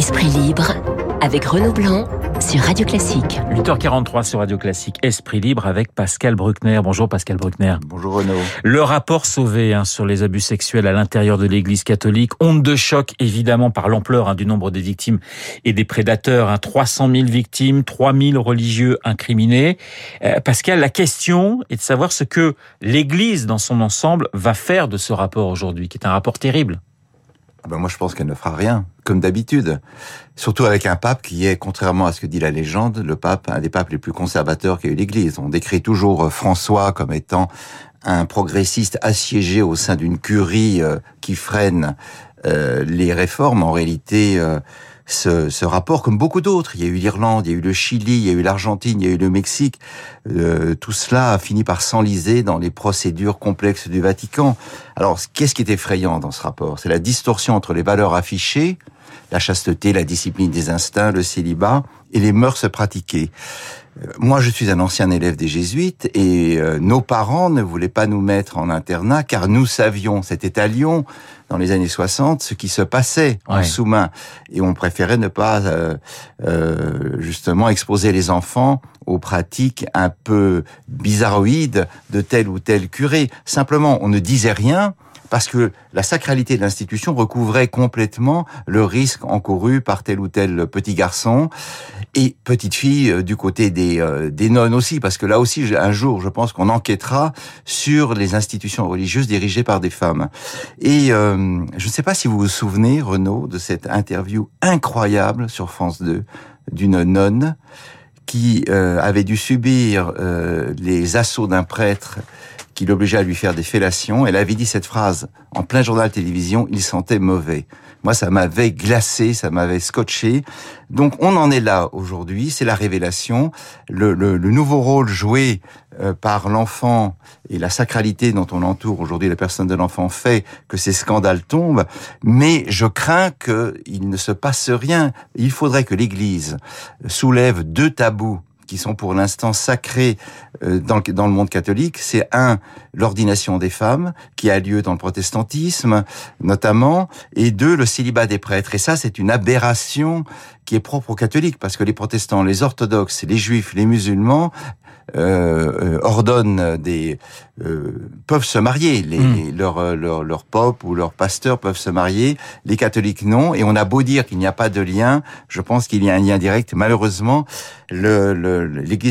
Esprit libre avec Renaud Blanc sur Radio Classique. 8h43 sur Radio Classique, Esprit libre avec Pascal Bruckner. Bonjour Pascal Bruckner. Bonjour Renaud. Le rapport sauvé hein, sur les abus sexuels à l'intérieur de l'Église catholique, honte de choc évidemment par l'ampleur hein, du nombre des victimes et des prédateurs. Hein, 300 000 victimes, 3 000 religieux incriminés. Euh, Pascal, la question est de savoir ce que l'Église dans son ensemble va faire de ce rapport aujourd'hui, qui est un rapport terrible. Ah ben moi, je pense qu'elle ne fera rien, comme d'habitude. Surtout avec un pape qui est, contrairement à ce que dit la légende, le pape, un des papes les plus conservateurs qu'a eu l'Église. On décrit toujours euh, François comme étant un progressiste assiégé au sein d'une curie euh, qui freine euh, les réformes. En réalité, ce, ce, rapport, comme beaucoup d'autres. Il y a eu l'Irlande, il y a eu le Chili, il y a eu l'Argentine, il y a eu le Mexique. Euh, tout cela a fini par s'enliser dans les procédures complexes du Vatican. Alors, qu'est-ce qui est effrayant dans ce rapport? C'est la distorsion entre les valeurs affichées, la chasteté, la discipline des instincts, le célibat, et les mœurs pratiquées. Euh, moi, je suis un ancien élève des jésuites et euh, nos parents ne voulaient pas nous mettre en internat car nous savions, c'était à Lyon dans les années 60, ce qui se passait en sous-main et on préférait ne pas euh, euh, justement exposer les enfants aux pratiques un peu bizarroïdes de tel ou tel curé. Simplement, on ne disait rien parce que la sacralité de l'institution recouvrait complètement le risque encouru par tel ou tel petit garçon et petite fille euh, du côté des, euh, des nonnes aussi, parce que là aussi, un jour, je pense qu'on enquêtera sur les institutions religieuses dirigées par des femmes. Et euh, je ne sais pas si vous vous souvenez, Renaud, de cette interview incroyable sur France 2 d'une nonne qui avait dû subir les assauts d'un prêtre qui l'obligeait à lui faire des fellations. Elle avait dit cette phrase en plein journal télévision, il sentait mauvais. Moi, ça m'avait glacé, ça m'avait scotché. Donc, on en est là aujourd'hui. C'est la révélation. Le, le, le, nouveau rôle joué euh, par l'enfant et la sacralité dont on entoure aujourd'hui la personne de l'enfant fait que ces scandales tombent. Mais je crains qu'il ne se passe rien. Il faudrait que l'Église soulève deux tabous qui sont pour l'instant sacrés euh, dans, dans le monde catholique, c'est un, l'ordination des femmes, qui a lieu dans le protestantisme notamment, et deux, le célibat des prêtres. Et ça, c'est une aberration qui est propre aux catholiques, parce que les protestants, les orthodoxes, les juifs, les musulmans euh, euh, ordonnent des euh, peuvent se marier, les, mm. leur, leur, leur pop ou leur pasteur peuvent se marier, les catholiques non. Et on a beau dire qu'il n'y a pas de lien, je pense qu'il y a un lien direct. Malheureusement, l'Église le,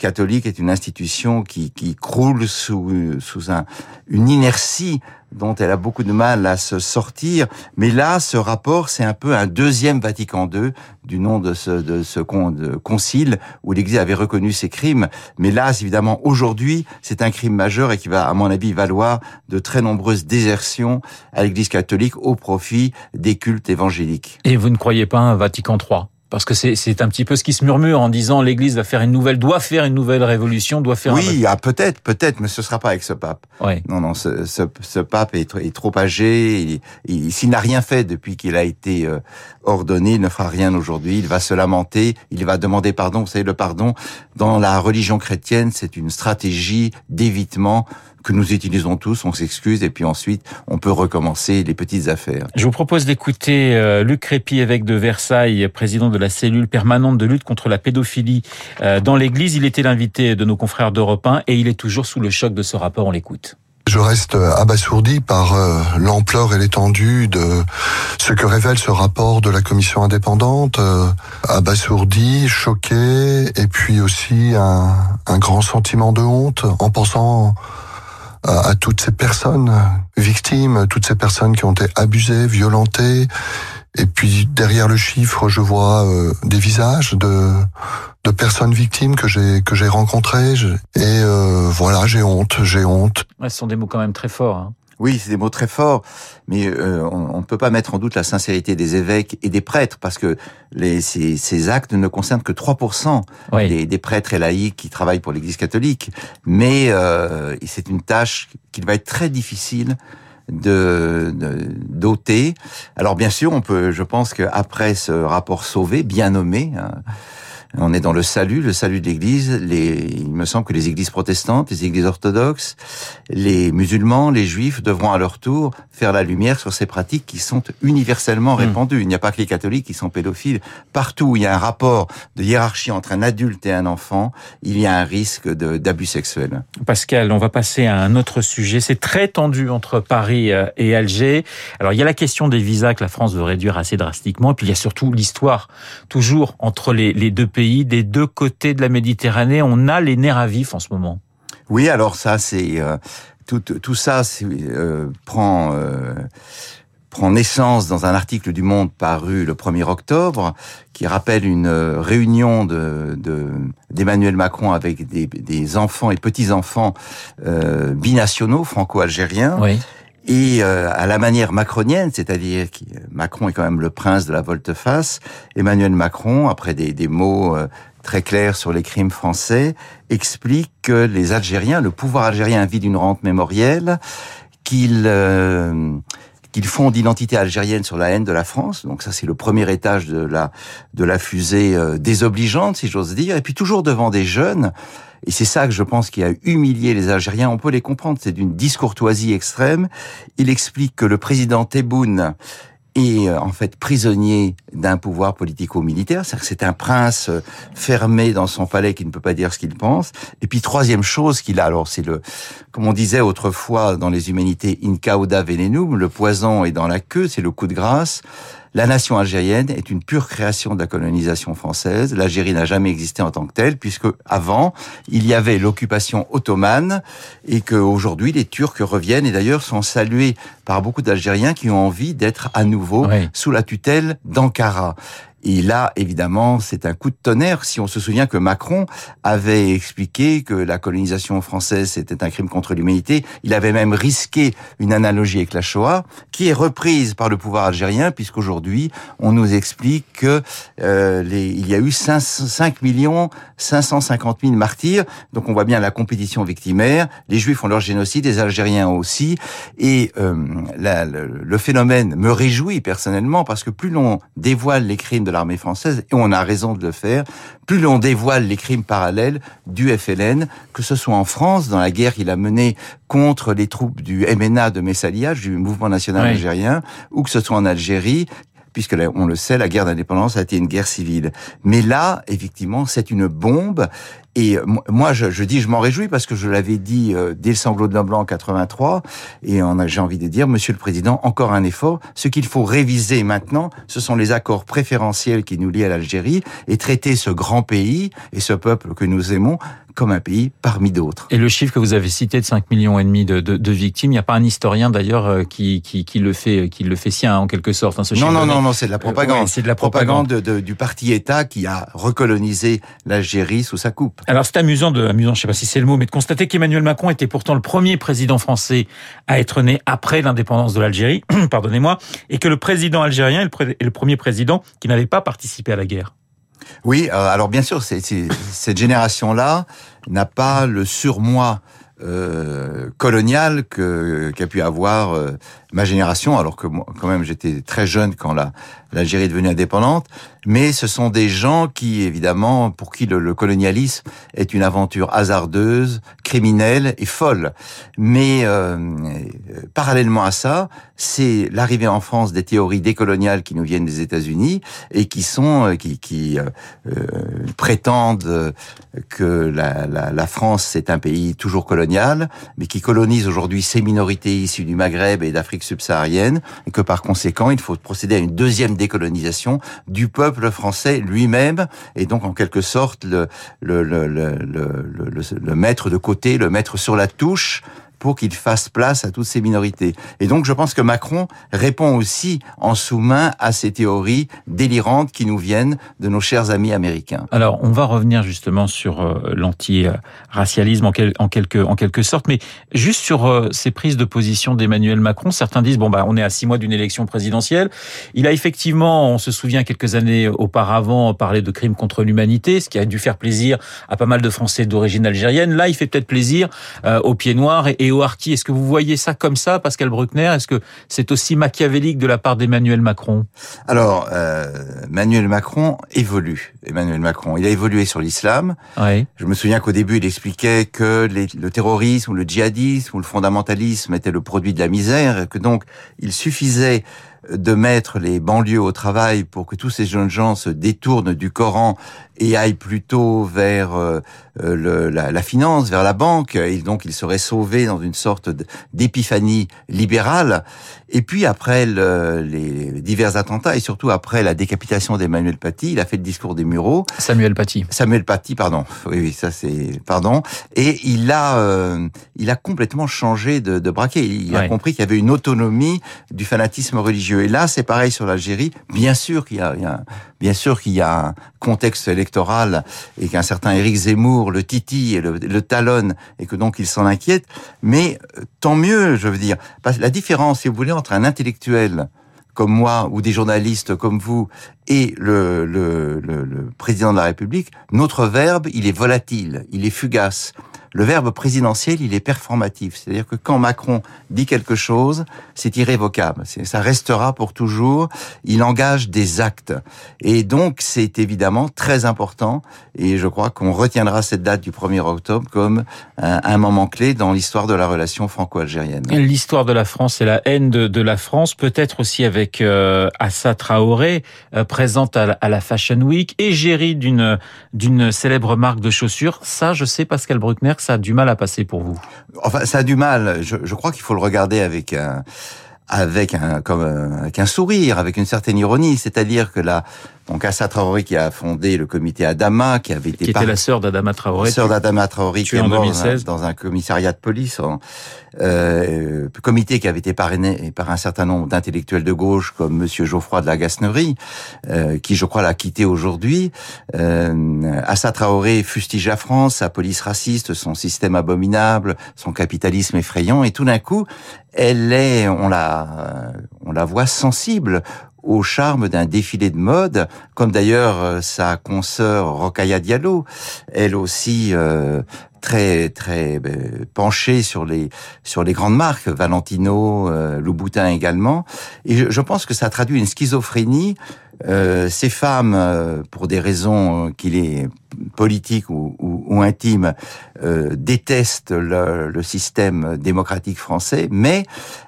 catholique est une institution qui, qui croule sous, sous un, une inertie dont elle a beaucoup de mal à se sortir. Mais là, ce rapport, c'est un peu un deuxième Vatican II, du nom de ce, de ce concile, où l'Église avait reconnu ses crimes. Mais là, évidemment, aujourd'hui, c'est un crime majeur et qui va, à mon avis, valoir de très nombreuses désertions à l'Église catholique au profit des cultes évangéliques. Et vous ne croyez pas un Vatican III parce que c'est un petit peu ce qui se murmure en disant l'Église va faire une nouvelle, doit faire une nouvelle révolution, doit faire. Oui, ah, peut-être, peut-être, mais ce sera pas avec ce pape. Oui. Non, non, ce, ce, ce pape est, est, trop âgé. S'il n'a rien fait depuis qu'il a été euh, ordonné, il ne fera rien aujourd'hui. Il va se lamenter, il va demander pardon. Vous savez, le pardon dans la religion chrétienne, c'est une stratégie d'évitement que nous utilisons tous, on s'excuse et puis ensuite on peut recommencer les petites affaires. Je vous propose d'écouter euh, Luc Crépy, évêque de Versailles, président de la cellule permanente de lutte contre la pédophilie euh, dans l'Église. Il était l'invité de nos confrères d'Europe 1 et il est toujours sous le choc de ce rapport. On l'écoute. Je reste abasourdi par euh, l'ampleur et l'étendue de ce que révèle ce rapport de la commission indépendante, abasourdi, choqué, et puis aussi un, un grand sentiment de honte en pensant à, toutes ces personnes victimes, toutes ces personnes qui ont été abusées, violentées. Et puis derrière le chiffre, je vois euh, des visages de de personnes victimes que j'ai que j'ai rencontrées. Et euh, voilà, j'ai honte, j'ai honte. Ouais, ce sont des mots quand même très forts. Hein. Oui, c'est des mots très forts, mais euh, on ne peut pas mettre en doute la sincérité des évêques et des prêtres, parce que les, ces, ces actes ne concernent que 3% des, des, prêtres et laïcs qui travaillent pour l'Église catholique. Mais euh, c'est une tâche qu'il va être très difficile de d'ôter. Alors bien sûr, on peut, je pense qu'après ce rapport sauvé, bien nommé, hein, On est dans le salut, le salut de l'Église. Les, il me semble que les églises protestantes, les églises orthodoxes, les musulmans, les juifs devront à leur tour faire la lumière sur ces pratiques qui sont universellement hmm. répandues. Il n'y a pas que les catholiques qui sont pédophiles. Partout où il y a un rapport de hiérarchie entre un adulte et un enfant, il y a un risque d'abus sexuels. Pascal, on va passer à un autre sujet. C'est très tendu entre Paris euh, et Alger. Alors il y a la question des visas que la France veut réduire assez drastiquement, et puis il y a surtout l'histoire toujours entre les, les deux pays des deux côtés de la Méditerranée. On a les nerfs à vif en ce moment. Oui, alors ça, c'est euh, tout, tout ça euh, prend euh, prend naissance dans un article du Monde paru le 1er octobre, qui rappelle une réunion de d'Emmanuel Macron avec des, des, enfants et petits-enfants binationaux franco-algériens. Oui et euh, à la manière macronienne, c'est-à-dire que Macron est quand même le prince de la volte-face, Emmanuel Macron, après des, mots euh, très clairs sur les crimes français, explique que les Algériens, le pouvoir algérien vit d'une rente mémorielle, qu'ils euh, qu'ils font d'identité algérienne sur la haine de la France. Donc ça, c'est le premier étage de la de la fusée désobligeante, si j'ose dire. Et puis toujours devant des jeunes et c'est ça que je pense qui a humilié les Algériens. On peut les comprendre. C'est d'une discourtoisie extrême. Il explique que le président Tebboune est euh, en fait prisonnier d'un pouvoir politico-militaire, c'est-à-dire que c'est un prince euh, fermé dans son palais qui ne peut pas dire ce qu'il pense. Et puis troisième chose qu'il a, alors c'est le, comme on disait autrefois dans les humanités, in cauda venenum, le poison est dans la queue, c'est le coup de grâce. La nation algérienne est une pure création de la colonisation française. L'Algérie n'a jamais existé en tant que telle, puisque avant, il y avait l'occupation ottomane et qu'aujourd'hui, les Turcs reviennent et d'ailleurs sont salués par beaucoup d'Algériens qui ont envie d'être à nouveau sous la tutelle d'Ankara. Et là, évidemment, c'est un coup de tonnerre si on se souvient que Macron avait expliqué que la colonisation française c'était un crime contre l'humanité. Il avait même risqué une analogie avec la Shoah, qui est reprise par le pouvoir algérien, puisqu'aujourd'hui on nous explique que euh, y a eu 5, 5 millions 550 000 martyrs. Donc on voit bien la compétition victimaire. Les Juifs ont leur génocide, les Algériens aussi. Et euh, la, le, le phénomène me réjouit personnellement parce que plus l'on dévoile les crimes de l'armée française, et on a raison de le faire, plus l'on dévoile les crimes parallèles du FLN, que ce soit en France, dans la guerre qu'il a menée contre les troupes du MNA de Messalia, du mouvement national algérien, ou que ce soit en Algérie, puisque on le sait, la guerre d'indépendance a été une guerre civile. Mais là, effectivement, c'est une bombe. Et moi, je, je dis, je m'en réjouis parce que je l'avais dit euh, dès le sanglot de l'homme blanc en 83. Et j'ai envie de dire, Monsieur le Président, encore un effort. Ce qu'il faut réviser maintenant, ce sont les accords préférentiels qui nous lient à l'Algérie et traiter ce grand pays et ce peuple que nous aimons comme un pays parmi d'autres. Et le chiffre que vous avez cité de 5 millions et demi de, victimes, il n'y a pas un historien d'ailleurs euh, qui, qui, qui, le fait qui le fait sien en quelque sorte. Hein, ce non, non, non, non, c'est de la propagande. c'est de la propagande, de, du parti État qui a recolonisé l'Algérie sous sa coupe. Alors c'est amusant, de, amusant, je sais pas si c'est le mot, mais de constater qu'Emmanuel Macron était pourtant le premier président français à être né après l'indépendance de l'Algérie, pardonnez-moi, et que le président algérien est le premier président qui n'avait pas participé à la guerre. Oui, euh, alors bien sûr, cette génération-là n'a pas le surmoi euh, colonial qu'a pu avoir euh, ma génération, alors que moi, quand même, j'étais très jeune quand la l'Algérie est devenue indépendante. Mais ce sont des gens qui, évidemment, pour qui le, colonialisme est une aventure hasardeuse, criminelle et folle. Mais euh, parallèlement à ça, c'est l'arrivée en France des théories décoloniales qui nous viennent des États-Unis et qui sont euh, qui, qui euh, euh, prétendent que la, la, la France est un pays toujours colonial, mais qui colonise aujourd'hui ces minorités issues du Maghreb et d'Afrique subsaharienne, et que par conséquent, il faut procéder à une deuxième décolonisation du peuple français lui-même, et donc en quelque sorte le, le, le, le, le, mettre de côté, le mettre sur la touche pour qu'il fasse place à toutes ces minorités. Et donc je pense que Macron répond aussi en sous-main à ces théories délirantes qui nous viennent de nos chers amis américains. Alors on va revenir justement sur euh, l'anti-racialisme en, quelque, en quelque sorte, mais juste sur euh, ces prises de position d'Emmanuel Macron, certains disent, bon bah on est à six mois d'une élection présidentielle, il a effectivement, on se souvient quelques années auparavant, parlé de crimes contre l'humanité, ce qui a dû faire plaisir à pas mal de Français d'origine algérienne. Là, il fait peut-être plaisir euh, aux pieds noirs et, Léo. Est-ce que vous voyez ça comme ça, Pascal Bruckner? Est-ce que c'est aussi machiavélique de la part d'Emmanuel Macron? Alors, euh, Emmanuel Macron évolue. Emmanuel Macron, il a évolué sur l'islam. Oui. Je me souviens qu'au début, il expliquait que les, le terrorisme ou le djihadisme ou le fondamentalisme était le produit de la misère, et que donc il suffisait de mettre les banlieues au travail pour que tous ces jeunes gens se détournent du Coran et aillent plutôt vers euh, le, la, la, finance, vers la banque. Et donc, ils seraient sauvés dans une sorte d'épiphanie libérale. Et puis, après le, les divers attentats, et surtout après la décapitation d'Emmanuel Paty, il a fait le discours des Mureaux. Samuel Paty. Samuel Paty, pardon. Oui, oui, ça c'est... Pardon. Et il a, euh, il a complètement changé de, de braquet. Il ouais. a compris qu'il y avait une autonomie du fanatisme religieux. Et là, c'est pareil sur l'Algérie. Bien sûr qu'il y a, bien sûr qu'il y a un contexte électoral et qu'un certain Éric Zemmour le titille et le, le talonne et que donc il s'en inquiète. Mais tant mieux, je veux dire. Parce que la différence, si vous voulez, entre un intellectuel comme moi ou des journalistes comme vous et le, le, le président de la République, notre verbe, il est volatile, il est fugace le verbe présidentiel, il est performatif. C'est-à-dire que quand Macron dit quelque chose, c'est irrévocable. Ça restera pour toujours. Il engage des actes. Et donc, c'est évidemment très important. Et je crois qu'on retiendra cette date du 1er octobre comme un, un moment clé dans l'histoire de la relation franco-algérienne. L'histoire de la France et la haine de, la France, peut-être aussi avec euh, Assa Traoré, euh, présente à la Fashion Week, égérie d'une d'une célèbre marque de chaussures. Ça, je sais, Pascal Bruckner, ça a du mal à passer pour vous Enfin, ça a du mal. Je, crois qu'il faut le regarder avec un, avec un, comme avec un sourire, avec une certaine ironie. C'est-à-dire que là, donc Assa Traoré qui a fondé le comité Adama, qui avait été qui était la sœur d'Adama Traoré, sœur d'Adama Traoré qui est en mort 2016. dans un commissariat de police, en, euh, comité qui avait été parrainé par un certain nombre d'intellectuels de gauche comme Monsieur Geoffroy de la Gasnerie, euh, qui je crois l'a quitté aujourd'hui. Euh, Assa Traoré fustige la France, sa police raciste, son système abominable, son capitalisme effrayant, et tout d'un coup, elle est, on la, on la voit sensible au charme d'un défilé de mode, comme d'ailleurs sa consoeur Rokhaya Diallo, elle aussi euh, très très euh, penchée sur les sur les grandes marques, Valentino, euh, Louboutin également. Et je, je, pense que ça traduit une schizophrénie. Euh, ces femmes, pour des raisons qu'il est politiques ou, ou, ou intimes, détestent le, le système démocratique français, mais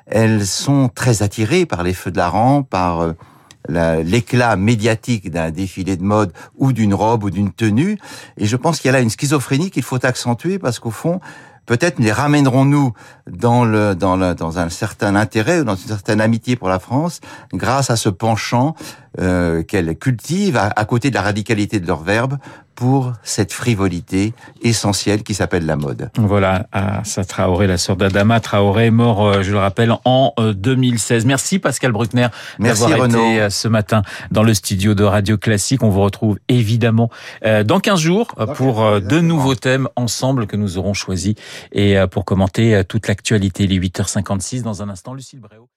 elles sont très attirées par les feux de la rampe, par l'éclat médiatique d'un défilé de mode ou d'une robe ou d'une tenue. Et je pense qu'il y a là une schizophrénie qu'il faut accentuer parce qu'au fond, peut-être les ramènerons-nous dans le, dans le, dans un certain intérêt ou dans une certaine amitié pour la France grâce à ce penchant euh, qu'elles cultivent à, à, côté de la radicalité de leur verbe pour cette frivolité essentielle qui s'appelle la mode. Voilà, Assa Traoré, la sœur d'Adama Traoré, mort, euh, je le rappelle, en 2016. Merci Pascal Bruckner d'avoir été euh, ce matin dans le studio de Radio Classique. On vous retrouve évidemment euh, dans 15 jours pour de nouveaux thèmes ensemble que nous aurons choisis et pour commenter toute l'actualité. Les 8h56 dans un instant, Lucille Bréau.